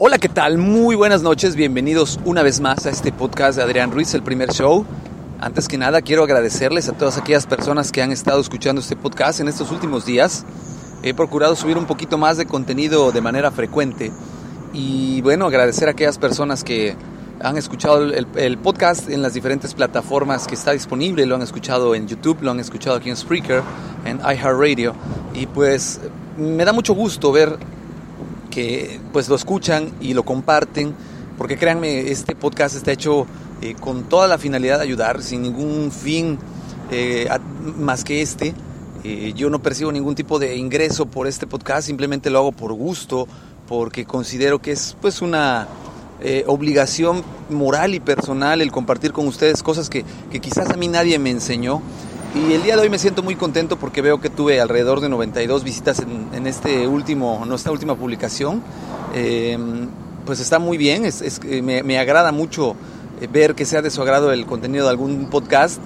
Hola, ¿qué tal? Muy buenas noches, bienvenidos una vez más a este podcast de Adrián Ruiz, el primer show. Antes que nada, quiero agradecerles a todas aquellas personas que han estado escuchando este podcast en estos últimos días. He procurado subir un poquito más de contenido de manera frecuente. Y bueno, agradecer a aquellas personas que han escuchado el, podcast en las diferentes plataformas que está disponible. Lo han escuchado en YouTube, lo han escuchado aquí en Spreaker, en iHeartRadio. Y pues me da mucho gusto ver que pues lo escuchan y lo comparten, porque créanme, este podcast está hecho eh, con toda la finalidad de ayudar, sin ningún fin eh, más que este. Eh, yo no percibo ningún tipo de ingreso por este podcast, simplemente lo hago por gusto, porque considero que es pues una obligación moral y personal el compartir con ustedes cosas que, que quizás a mí nadie me enseñó y el día de hoy me siento muy contento porque veo que tuve alrededor de 92 visitas en, este último, esta última publicación. Em, pues está muy bien, es, me, me, agrada mucho eh, ver que sea de su agrado el contenido de algún podcast.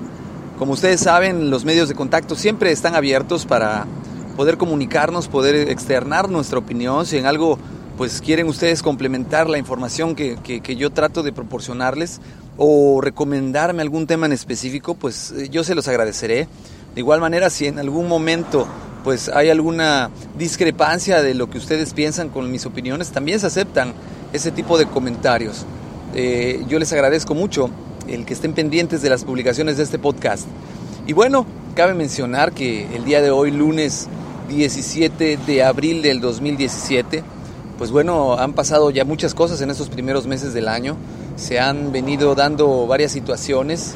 Como ustedes saben, los medios de contacto siempre están abiertos para poder comunicarnos, poder externar nuestra opinión. Si en algo pues quieren ustedes complementar la información que, que yo trato de proporcionarles, o recomendarme algún tema en específico, pues eh, yo se los agradeceré. De igual manera, si en algún momento pues hay alguna discrepancia de lo que ustedes piensan con mis opiniones, también se aceptan ese tipo de comentarios. Eh, yo les agradezco mucho el que estén pendientes de las publicaciones de este podcast. Y bueno, cabe mencionar que el día de hoy, lunes 17 de abril del 2017, pues bueno, han pasado ya muchas cosas en estos primeros meses del año. Se han venido dando varias situaciones.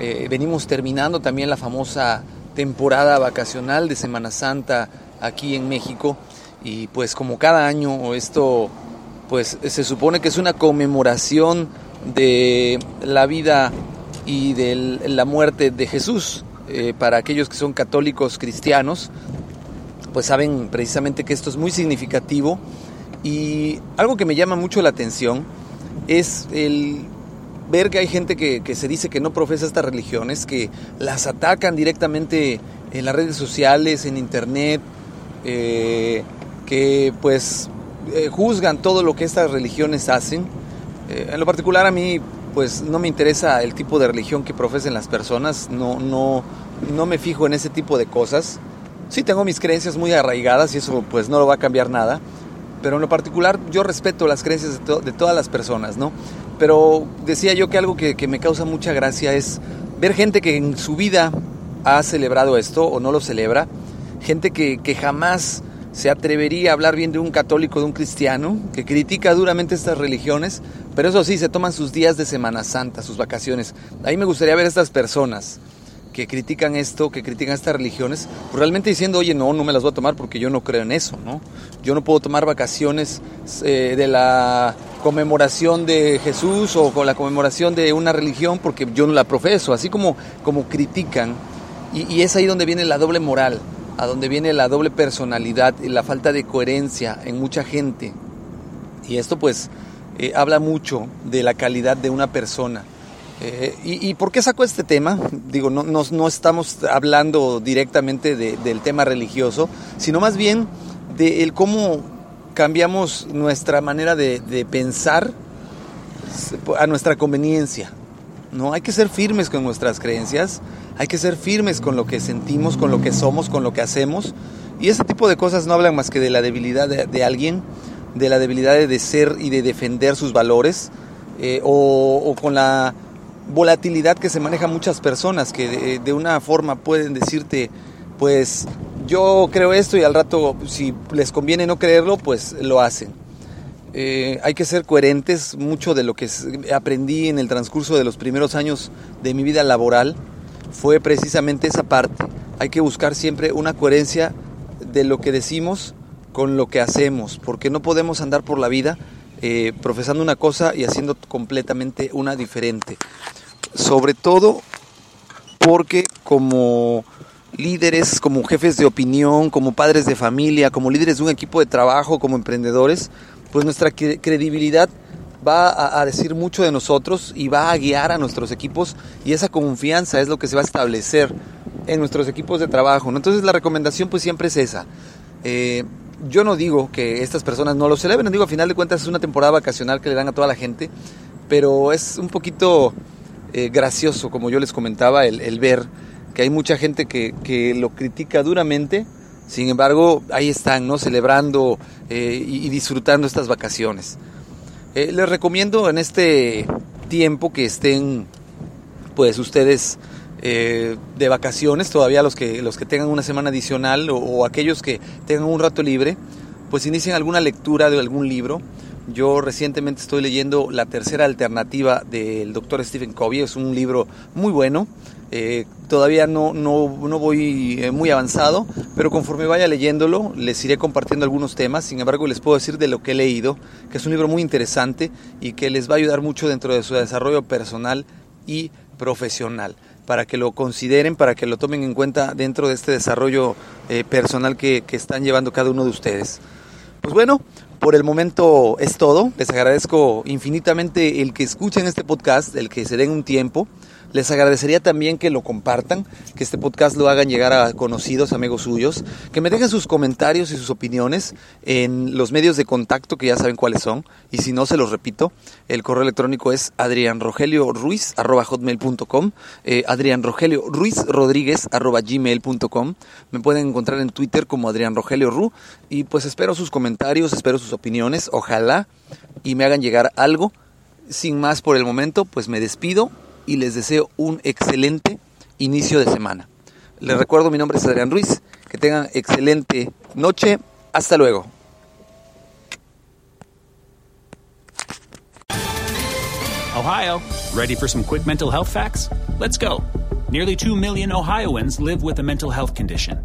Eh, venimos terminando también la famosa temporada vacacional de Semana Santa aquí en México. Y pues como cada año esto pues se supone que es una conmemoración de la vida y de la muerte de Jesús. Eh, para aquellos que son católicos cristianos pues saben precisamente que esto es muy significativo y algo que me llama mucho la atención es el ver que hay gente que, se dice que no profesa estas religiones, que las atacan directamente en las redes sociales, en internet, eh, que pues eh, juzgan todo lo que estas religiones hacen. Eh, en lo particular a mí pues no me interesa el tipo de religión que profesen las personas, no, no, no me fijo en ese tipo de cosas. Sí tengo mis creencias muy arraigadas y eso pues no lo va a cambiar nada pero en lo particular yo respeto las creencias de, todas las personas, ¿no? Pero decía yo que algo que, me causa mucha gracia es ver gente que en su vida ha celebrado esto o no lo celebra, gente que, que jamás se atrevería a hablar bien de un católico, de un cristiano, que critica duramente estas religiones, pero eso sí, se toman sus días de Semana Santa, sus vacaciones. Ahí me gustaría ver a estas personas que critican esto, que critican estas religiones, pues realmente diciendo, oye, no, no me las voy a tomar porque yo no creo en eso, ¿no? Yo no puedo tomar vacaciones eh, de la conmemoración de Jesús o con la conmemoración de una religión porque yo no la profeso, así como, como critican. Y, es ahí donde viene la doble moral, a donde viene la doble personalidad y la falta de coherencia en mucha gente. Y esto pues eh, habla mucho de la calidad de una persona. Eh, y, por qué saco este tema? Digo, no, no, estamos hablando directamente del tema religioso, sino más bien de el cómo cambiamos nuestra manera de, pensar a nuestra conveniencia. ¿no? Hay que ser firmes con nuestras creencias, hay que ser firmes con lo que sentimos, con lo que somos, con lo que hacemos. Y ese tipo de cosas no hablan más que de la debilidad de, alguien, de la debilidad de ser y de defender sus valores, eh, o con la volatilidad que se maneja muchas personas que de, una forma pueden decirte, pues yo creo esto y al rato si les conviene no creerlo, pues lo hacen. Eh, hay que ser coherentes, mucho de lo que aprendí en el transcurso de los primeros años de mi vida laboral fue precisamente esa parte. Hay que buscar siempre una coherencia de lo que decimos con lo que hacemos, porque no podemos andar por la vida eh, profesando una cosa y haciendo completamente una diferente. Sobre todo porque como líderes, como jefes de opinión, como padres de familia, como líderes de un equipo de trabajo, como emprendedores, pues nuestra credibilidad va a, decir mucho de nosotros y va a guiar a nuestros equipos y esa confianza es lo que se va a establecer en nuestros equipos de trabajo. Entonces la recomendación pues siempre es esa. Eh, yo no digo que estas personas no lo celebren, digo, a final de cuentas es una temporada vacacional que le dan a toda la gente, pero es un poquito eh, gracioso, como yo les comentaba, el, ver que hay mucha gente que, que, lo critica duramente, sin embargo, ahí están, ¿no? Celebrando eh, y, disfrutando estas vacaciones. Eh, les recomiendo en este tiempo que estén, pues ustedes de vacaciones, todavía los que, los que tengan una semana adicional o, aquellos que tengan un rato libre, pues inicien alguna lectura de algún libro. Yo recientemente estoy leyendo La tercera alternativa del doctor Stephen Covey, es un libro muy bueno. Eh, todavía no, no, no voy eh, muy avanzado, pero conforme vaya leyéndolo les iré compartiendo algunos temas. Sin embargo, les puedo decir de lo que he leído, que es un libro muy interesante y que les va a ayudar mucho dentro de su desarrollo personal y profesional para que lo consideren, para que lo tomen en cuenta dentro de este desarrollo eh, personal que, que están llevando cada uno de ustedes. Pues bueno, por el momento es todo. Les agradezco infinitamente el que escuchen este podcast, el que se den un tiempo. Les agradecería también que lo compartan, que este podcast lo hagan llegar a conocidos, amigos suyos, que me dejen sus comentarios y sus opiniones en los medios de contacto que ya saben cuáles son. Y si no, se los repito, el correo electrónico es adrianrogelioruiz.com, eh, adrianrogelioruizrodríguez.gmail.com. Me pueden encontrar en Twitter como Adrián Rogelio Ru. Y pues espero sus comentarios, espero sus opiniones, ojalá y me hagan llegar algo. Sin más por el momento, pues me despido y les deseo un excelente inicio de semana. Les recuerdo, mi nombre es Adrián Ruiz. Que tengan excelente noche. Hasta luego. Ohio, ready for some quick mental health facts? Let's go. Nearly 2 million Ohioans live with a mental health condition.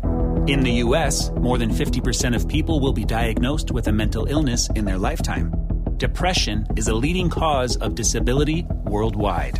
In the U.S., more than 50% of people will be diagnosed with a mental illness in their lifetime. Depression is a leading cause of disability worldwide.